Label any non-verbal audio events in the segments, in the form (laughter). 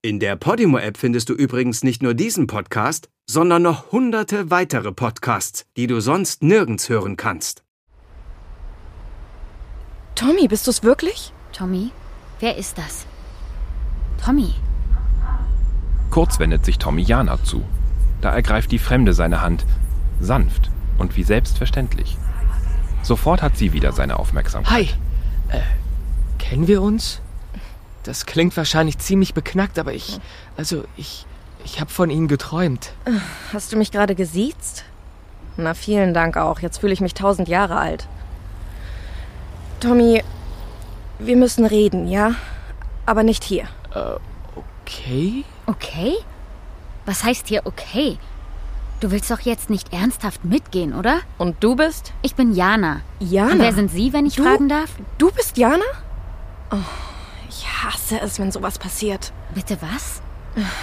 In der Podimo-App findest du übrigens nicht nur diesen Podcast, sondern noch hunderte weitere Podcasts, die du sonst nirgends hören kannst. Tommy, bist du's wirklich? Tommy, wer ist das? Tommy. Kurz wendet sich Tommy Jana zu. Da ergreift die Fremde seine Hand, sanft und wie selbstverständlich. Sofort hat sie wieder seine Aufmerksamkeit. Hi. Äh, kennen wir uns? Das klingt wahrscheinlich ziemlich beknackt, aber ich. Also, ich. Ich habe von Ihnen geträumt. Hast du mich gerade gesiezt? Na, vielen Dank auch. Jetzt fühle ich mich tausend Jahre alt. Tommy, wir müssen reden, ja? Aber nicht hier. Okay? Okay? Was heißt hier okay? Du willst doch jetzt nicht ernsthaft mitgehen, oder? Und du bist? Ich bin Jana. Jana. Und wer sind Sie, wenn ich Du? fragen darf? Du bist Jana? Oh, ich hasse es, wenn sowas passiert. Bitte was?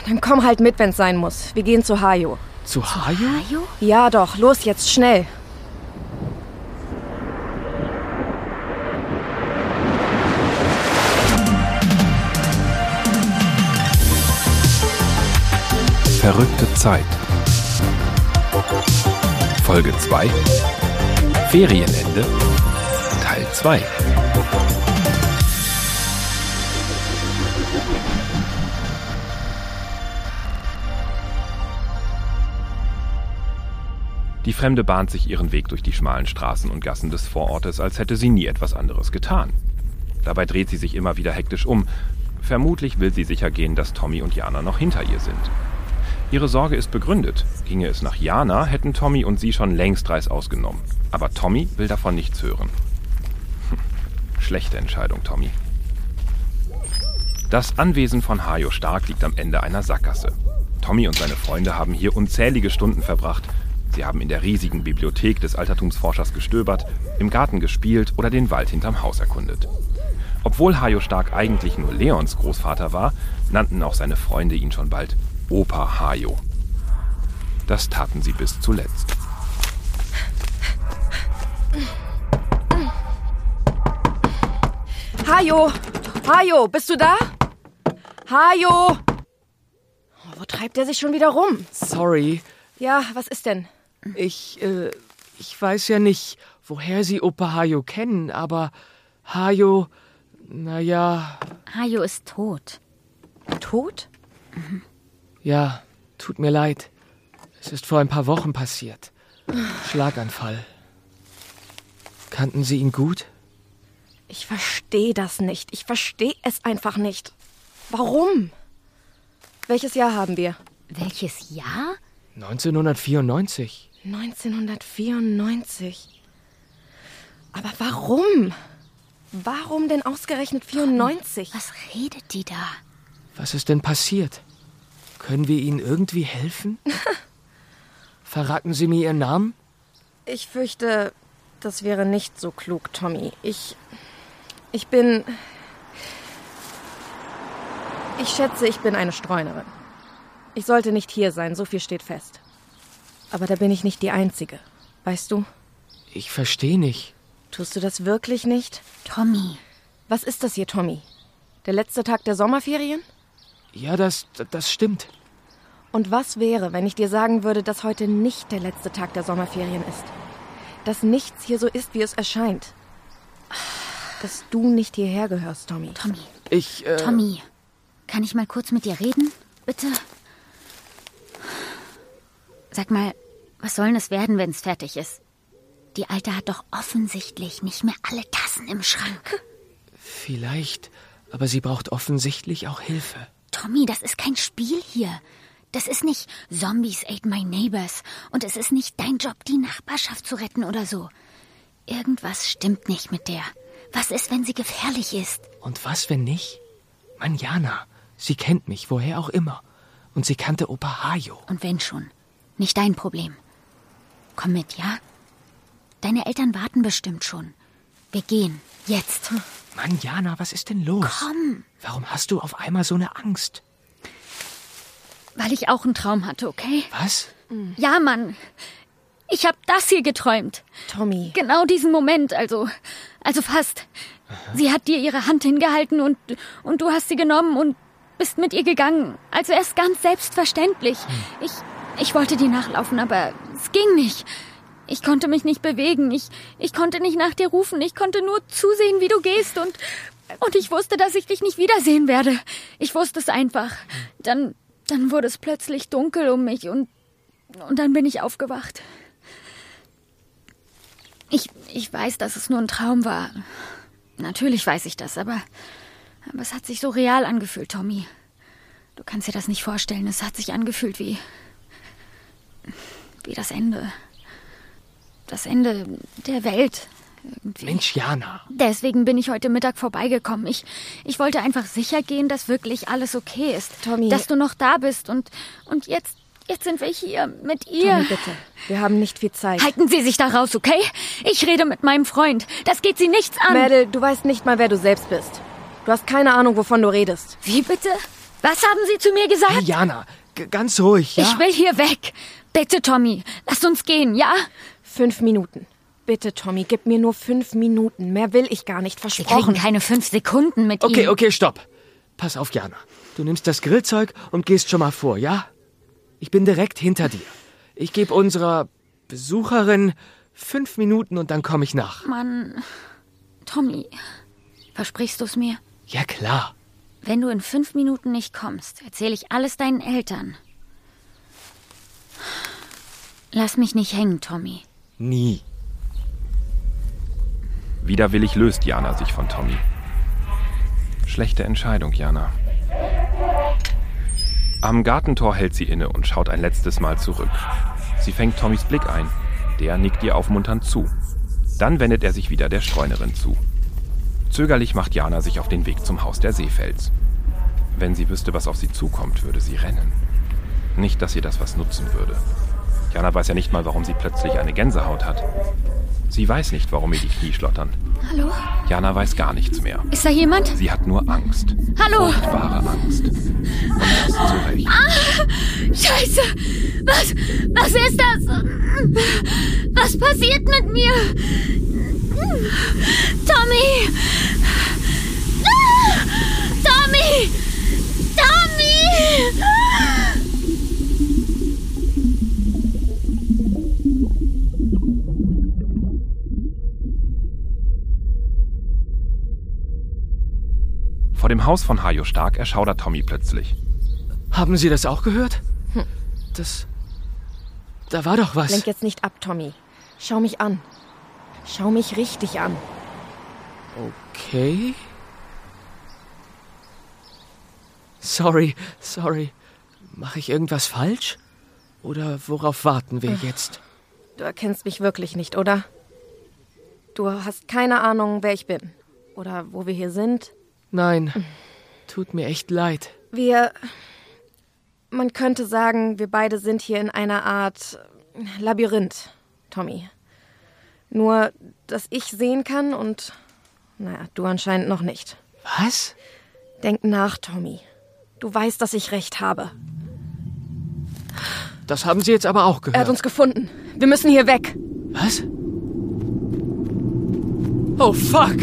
Dann komm halt mit, wenn's sein muss. Wir gehen zu Hayo. Zu Hayo? Ayo? Ja, doch. Los jetzt, schnell. Verrückte Zeit. Folge 2. Ferienende. Teil 2. Die Fremde bahnt sich ihren Weg durch die schmalen Straßen und Gassen des Vorortes, als hätte sie nie etwas anderes getan. Dabei dreht sie sich immer wieder hektisch um. Vermutlich will sie sicher gehen, dass Tommy und Jana noch hinter ihr sind. Ihre Sorge ist begründet. Ginge es nach Jana, hätten Tommy und sie schon längst Reißaus genommen. Aber Tommy will davon nichts hören. Hm, (laughs) Schlechte Entscheidung, Tommy. Das Anwesen von Hajo Stark liegt am Ende einer Sackgasse. Tommy und seine Freunde haben hier unzählige Stunden verbracht. Sie haben in der riesigen Bibliothek des Altertumsforschers gestöbert, im Garten gespielt oder den Wald hinterm Haus erkundet. Obwohl Hajo Stark eigentlich nur Leons Großvater war, nannten auch seine Freunde ihn schon bald Opa Hajo. Das taten sie bis zuletzt. Hajo! Hajo, bist du da? Hajo! Oh, wo treibt er sich schon wieder rum? Sorry. Ja, was ist denn? Ich, äh, ich weiß ja nicht, woher Sie Opa Hayo kennen, aber Hayo, naja, Ayo ist tot. Tot? ja, tut mir leid. Es ist vor ein paar Wochen passiert. Schlaganfall. Kannten Sie ihn gut? Ich verstehe das nicht. Ich verstehe es einfach nicht. Warum? Welches Jahr haben wir? Welches Jahr? 1994. 1994. Aber warum? Warum denn ausgerechnet 94? Was redet die da? Was ist denn passiert? Können wir Ihnen irgendwie helfen? (laughs) Verraten Sie mir Ihren Namen? Ich fürchte, das wäre nicht so klug, Tommy. Ich. Ich bin. Ich schätze, ich bin eine Streunerin. Ich sollte nicht hier sein, so viel steht fest. Aber da bin ich nicht die Einzige. Weißt du? Ich verstehe nicht. Tust du das wirklich nicht? Tommy. Was ist das hier, Tommy? Der letzte Tag der Sommerferien? Ja, das, das stimmt. Und was wäre, wenn ich dir sagen würde, dass heute nicht der letzte Tag der Sommerferien ist? Dass nichts hier so ist, wie es erscheint. Dass du nicht hierher gehörst, Tommy. Tommy. Ich, äh, Tommy. Kann ich mal kurz mit dir reden? Bitte? Sag mal, was soll es werden, wenn es fertig ist? Die Alte hat doch offensichtlich nicht mehr alle Tassen im Schrank. vielleicht, aber sie braucht offensichtlich auch Hilfe. Tommy, das ist kein Spiel hier. Das ist nicht Zombies ate my neighbors. Und es ist nicht dein Job, die Nachbarschaft zu retten oder so. Irgendwas stimmt nicht mit der. Was ist, wenn sie gefährlich ist? Und was, wenn nicht? Manjana, sie kennt mich, woher auch immer. Und sie kannte Opa Hayo. Und wenn schon. Nicht dein Problem. Komm mit, ja? Deine Eltern warten bestimmt schon. Wir gehen. Jetzt. Manjana, was ist denn los? Komm. Warum hast du auf einmal so eine Angst? Weil ich auch einen Traum hatte, okay? Was? Ja, Mann. Ich hab das hier geträumt. Tommy. Genau diesen Moment, also. Also fast. Sie hat dir ihre Hand hingehalten und, und du hast sie genommen und bist mit ihr gegangen, als wäre es ganz selbstverständlich. Ich, ich wollte dir nachlaufen, aber es ging nicht. Ich konnte mich nicht bewegen. Ich, ich konnte nicht nach dir rufen. Ich konnte nur zusehen, wie du gehst und, und ich wusste, dass ich dich nicht wiedersehen werde. Ich wusste es einfach. Dann, dann wurde es plötzlich dunkel um mich und, und dann bin ich aufgewacht. Ich, ich weiß, dass es nur ein Traum war. Natürlich weiß ich das, aber, aber es hat sich so real angefühlt, Tommy. Du kannst dir das nicht vorstellen. Es hat sich angefühlt wie. Wie das Ende. Das Ende der Welt. Irgendwie. Mensch, Jana. Deswegen bin ich heute Mittag vorbeigekommen. Ich, ich wollte einfach sicher gehen, dass wirklich alles okay ist. Tommy. Dass du noch da bist und, und jetzt, jetzt sind wir hier mit ihr. Tommy, bitte. Wir haben nicht viel Zeit. Halten Sie sich da raus, okay? Ich rede mit meinem Freund. Das geht Sie nichts an. Mädel, du weißt nicht mal, wer du selbst bist. Du hast keine Ahnung, wovon du redest. Wie bitte? Was haben Sie zu mir gesagt? Hey, Jana, ganz ruhig, ja? Ich will hier weg. Bitte, Tommy, lass uns gehen, ja? Fünf Minuten. Bitte, Tommy, gib mir nur fünf Minuten. Mehr will ich gar nicht, Wir kriegen keine fünf Sekunden mit Okay, ihm. okay, stopp. Pass auf, Jana. Du nimmst das Grillzeug und gehst schon mal vor, ja? Ich bin direkt hinter dir. Ich gebe unserer Besucherin fünf Minuten und dann komme ich nach. Mann, Tommy, versprichst du es mir? Ja, klar. Wenn du in fünf Minuten nicht kommst, erzähle ich alles deinen Eltern. Lass mich nicht hängen, Tommy. Nie. Widerwillig löst Jana sich von Tommy. Schlechte Entscheidung, Jana. Am Gartentor hält sie inne und schaut ein letztes Mal zurück. Sie fängt Tommys Blick ein. Der nickt ihr aufmunternd zu. Dann wendet er sich wieder der Streunerin zu. Zögerlich macht Jana sich auf den Weg zum Haus der Seefels. Wenn sie wüsste, was auf sie zukommt, würde sie rennen. Nicht, dass ihr das was nutzen würde. Jana weiß ja nicht mal, warum sie plötzlich eine Gänsehaut hat. Sie weiß nicht, warum ihr die Knie schlottern. Hallo? Jana weiß gar nichts mehr. Ist da jemand? Sie hat nur Angst. Hallo? Furchtbare Angst. Und das zu Recht. Scheiße! Was, was ist das? Was passiert mit mir? Tommy! Ah! Tommy! Tommy! Vor dem Haus von Hajo Stark erschaudert Tommy plötzlich. Haben Sie das auch gehört? Das. Da war doch was. Lenk jetzt nicht ab, Tommy. Schau mich an. Schau mich richtig an. Okay. Sorry, sorry. Mache ich irgendwas falsch? Oder worauf warten wir jetzt? Du erkennst mich wirklich nicht, oder? Du hast keine Ahnung, wer ich bin. Oder wo wir hier sind. Nein, tut mir echt leid. Wir. Man könnte sagen, wir beide sind hier in einer Art Labyrinth, Tommy. Nur, dass ich sehen kann und. Naja, du anscheinend noch nicht. Was? Denk nach, Tommy. Du weißt, dass ich recht habe. Das haben Sie jetzt aber auch Er hat gehört. uns gefunden. Wir müssen hier weg. Was? Oh fuck!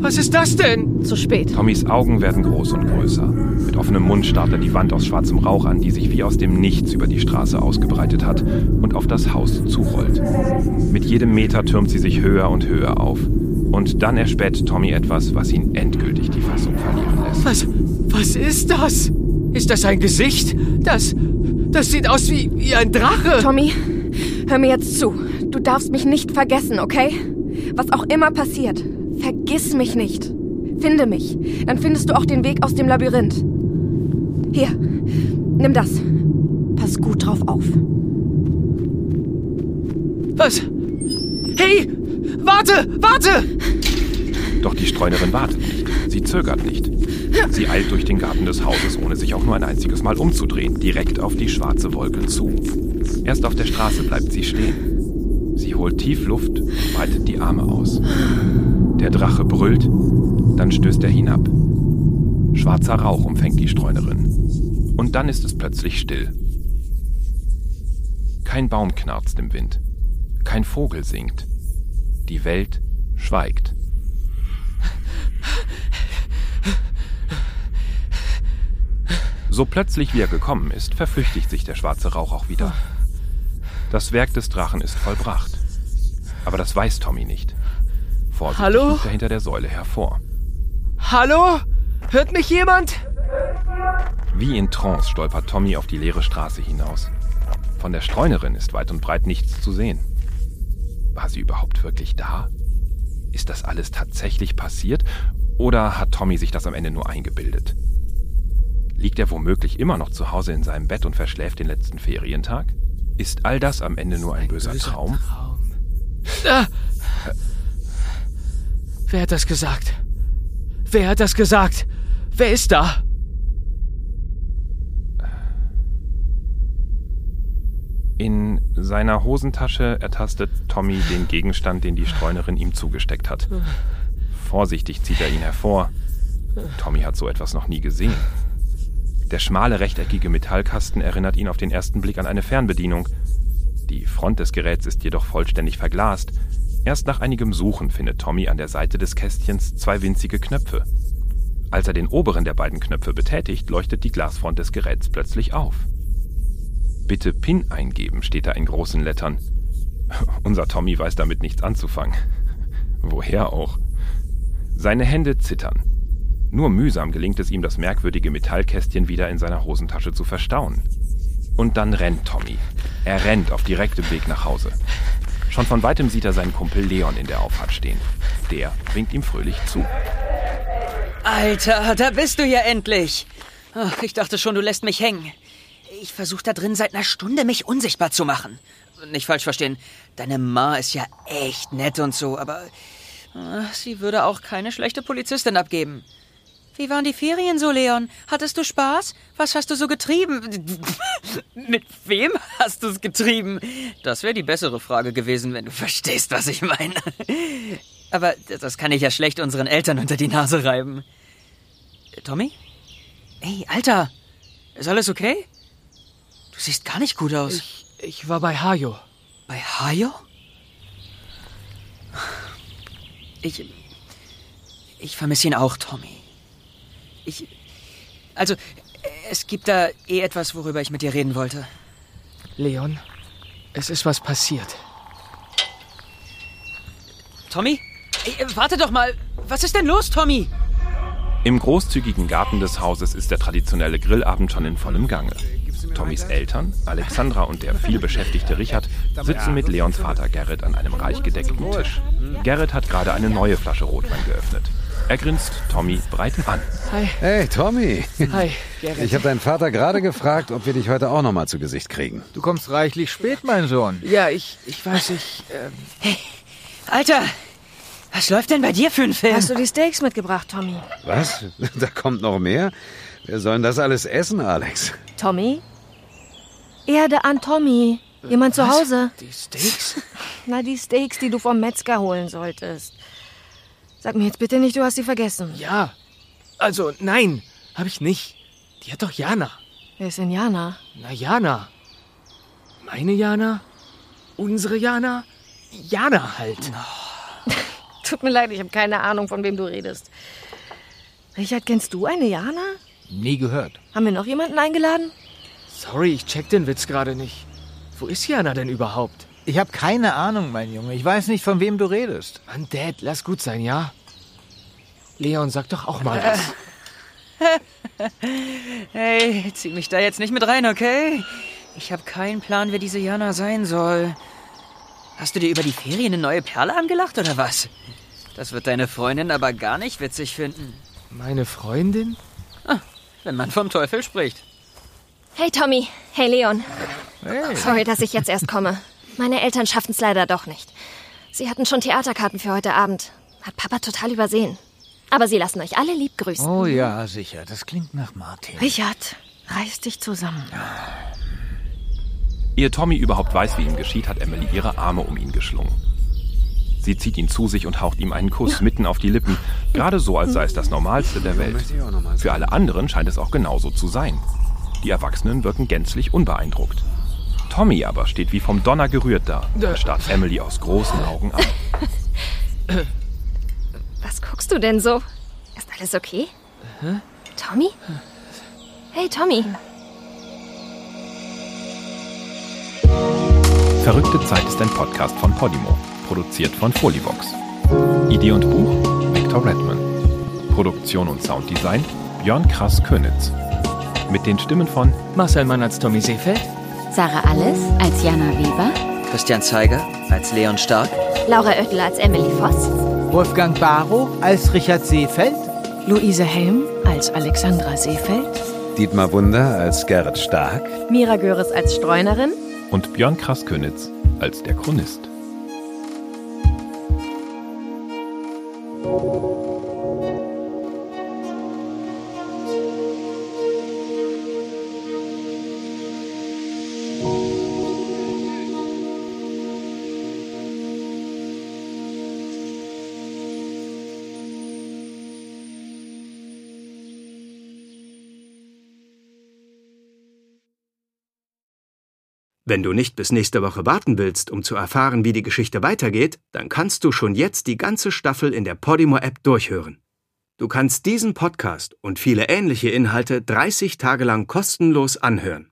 Was ist das denn? Zu spät. Tommys Augen werden groß und größer. Mit offenem Mund starrt er die Wand aus schwarzem Rauch an, die sich wie aus dem Nichts über die Straße ausgebreitet hat und auf das Haus zurollt. Mit jedem Meter türmt sie sich höher und höher auf. Und dann erspäht Tommy etwas, was ihn endgültig die Fassung verlieren lässt. Was? Was ist das? Ist das ein Gesicht? Das. Das sieht aus wie, wie ein Drache. Tommy, hör mir jetzt zu. Du darfst mich nicht vergessen, okay? Was auch immer passiert, vergiss mich nicht. Finde mich. Dann findest du auch den Weg aus dem Labyrinth. Hier, nimm das. Pass gut drauf auf. Was? Hey! Warte! Warte! Doch die Streunerin wartet nicht. Sie zögert nicht. Sie eilt durch den Garten des Hauses, ohne sich auch nur ein einziges Mal umzudrehen, direkt auf die schwarze Wolke zu. Erst auf der Straße bleibt sie stehen. Holt tief Luft und breitet die Arme aus. Der Drache brüllt, dann stößt er hinab. Schwarzer Rauch umfängt die Streunerin. Und dann ist es plötzlich still. Kein Baum knarzt im Wind. Kein Vogel singt. Die Welt schweigt. So plötzlich wie er gekommen ist, verflüchtigt sich der schwarze Rauch auch wieder. Das Werk des Drachen ist vollbracht. Aber das weiß Tommy nicht. Vorsichtig Hallo? er hinter der Säule hervor. Hallo? Hört mich jemand? Wie in Trance stolpert Tommy auf die leere Straße hinaus. Von der Streunerin ist weit und breit nichts zu sehen. War sie überhaupt wirklich da? Ist das alles tatsächlich passiert? Oder hat Tommy sich das am Ende nur eingebildet? Liegt er womöglich immer noch zu Hause in seinem Bett und verschläft den letzten Ferientag? Ist all das am Ende nur ein böser Traum? Ah. Wer hat das gesagt? Wer hat das gesagt? Wer ist da? In seiner Hosentasche ertastet Tommy den Gegenstand, den die Streunerin ihm zugesteckt hat. Vorsichtig zieht er ihn hervor. Tommy hat so etwas noch nie gesehen. Der schmale rechteckige Metallkasten erinnert ihn auf den ersten Blick an eine Fernbedienung. Die Front des Geräts ist jedoch vollständig verglast. Erst nach einigem Suchen findet Tommy an der Seite des Kästchens zwei winzige Knöpfe. Als er den oberen der beiden Knöpfe betätigt, leuchtet die Glasfront des Geräts plötzlich auf. Bitte PIN eingeben, steht da in großen Lettern. (laughs) Unser Tommy weiß damit nichts anzufangen. (laughs) Woher auch? Seine Hände zittern. Nur mühsam gelingt es ihm, das merkwürdige Metallkästchen wieder in seiner Hosentasche zu verstauen. Und dann rennt Tommy. Er rennt auf direktem Weg nach Hause. Schon von weitem sieht er seinen Kumpel Leon in der Auffahrt stehen. Der winkt ihm fröhlich zu. Alter, da bist du ja endlich. Ach, ich dachte schon, du lässt mich hängen. Ich versuche da drin seit einer Stunde, mich unsichtbar zu machen. Nicht falsch verstehen. Deine Ma ist ja echt nett und so, aber äh, sie würde auch keine schlechte Polizistin abgeben. Wie waren die Ferien so, Leon? Hattest du Spaß? Was hast du so getrieben? (laughs) Mit wem hast du es getrieben? Das wäre die bessere Frage gewesen, wenn du verstehst, was ich meine. (laughs) Aber das kann ich ja schlecht unseren Eltern unter die Nase reiben. Tommy? Ey, Alter, ist alles okay? Du siehst gar nicht gut aus. Ich, ich war bei Hajo. Bei Hayo? Ich. Ich vermisse ihn auch, Tommy. Ich. Also, es gibt da eh etwas, worüber ich mit dir reden wollte. Leon, es ist was passiert. Tommy? Ey, warte doch mal. Was ist denn los, Tommy? Im großzügigen Garten des Hauses ist der traditionelle Grillabend schon in vollem Gange. Tommys Eltern, Alexandra und der vielbeschäftigte Richard, sitzen mit Leons Vater Gerrit an einem reich gedeckten Tisch. Gerrit hat gerade eine neue Flasche Rotwein geöffnet. Er grinst Tommy breit an. Hi. Hey, Tommy. Hi, Gerrit. Ich habe deinen Vater gerade gefragt, ob wir dich heute auch noch mal zu Gesicht kriegen. Du kommst reichlich spät, mein Sohn. Ja, ich, ich weiß, ich. Ähm, Alter, was läuft denn bei dir für ein Film? Hast du die Steaks mitgebracht, Tommy? Was? Da kommt noch mehr? Wer soll denn das alles essen, Alex? Tommy? Erde an Tommy. Jemand zu Hause? die Steaks? (laughs) Na, die Steaks, die du vom Metzger holen solltest. Sag mir jetzt bitte nicht, du hast sie vergessen. Ja. Also, nein, hab ich nicht. Die hat doch Jana. Wer ist denn Jana? Na, Jana. Meine Jana? Unsere Jana? Jana halt. (laughs) Tut mir leid, ich habe keine Ahnung, von wem du redest. Richard, kennst du eine Jana? Nie gehört. Haben wir noch jemanden eingeladen? Sorry, ich check den Witz gerade nicht. Wo ist Jana denn überhaupt? Ich habe keine Ahnung, mein Junge. Ich weiß nicht, von wem du redest. Mann, Dad, lass gut sein, ja? Leon, sag doch auch mal was. (laughs) Hey, zieh mich da jetzt nicht mit rein, okay? Ich habe keinen Plan, wer diese Jana sein soll. Hast du dir über die Ferien eine neue Perle angelacht oder was? Das wird deine Freundin aber gar nicht witzig finden, Meine Freundin? wenn man vom Teufel spricht. Hey Tommy, hey Leon. Hey. Sorry, dass ich jetzt erst komme. Meine Eltern schaffen es leider doch nicht. Sie hatten schon Theaterkarten für heute Abend. Hat Papa total übersehen. Aber sie lassen euch alle lieb grüßen. Oh ja, sicher. Das klingt nach Martin. Richard, reiß dich zusammen. Ehe Tommy überhaupt weiß, wie ihm geschieht, hat Emily ihre Arme um ihn geschlungen. Sie zieht ihn zu sich und haucht ihm einen Kuss mitten auf die Lippen, gerade so, als sei es das Normalste der Welt. Für alle anderen scheint es auch genauso zu sein. Die Erwachsenen wirken gänzlich unbeeindruckt. Tommy aber steht wie vom Donner gerührt da und starrt Emily aus großen Augen an. (laughs) Was guckst du denn so? Ist alles okay? Tommy? Hey, Tommy. Verrückte Zeit ist ein Podcast von Podimo, produziert von Folivox. Idee und Buch Victor Redman. Produktion und Sounddesign Björn Krass-Könitz. Mit den Stimmen von Marcel Mann als Tommy Seefeld, Sarah Alles als Jana Weber, Christian Zeiger als Leon Stark, Laura Oettel als Emily Voss. Wolfgang Barrow als Richard Seefeld. Luise Helm als Alexandra Seefeld. Dietmar Wunder als Gerrit Stark. Mira Göres als Streunerin. und Björn Krass-Könitz als der Chronist. Wenn du nicht bis nächste Woche warten willst, um zu erfahren, wie die Geschichte weitergeht, dann kannst du schon jetzt die ganze Staffel in der Podimo-App durchhören. Du kannst diesen Podcast und viele ähnliche Inhalte 30 Tage lang kostenlos anhören.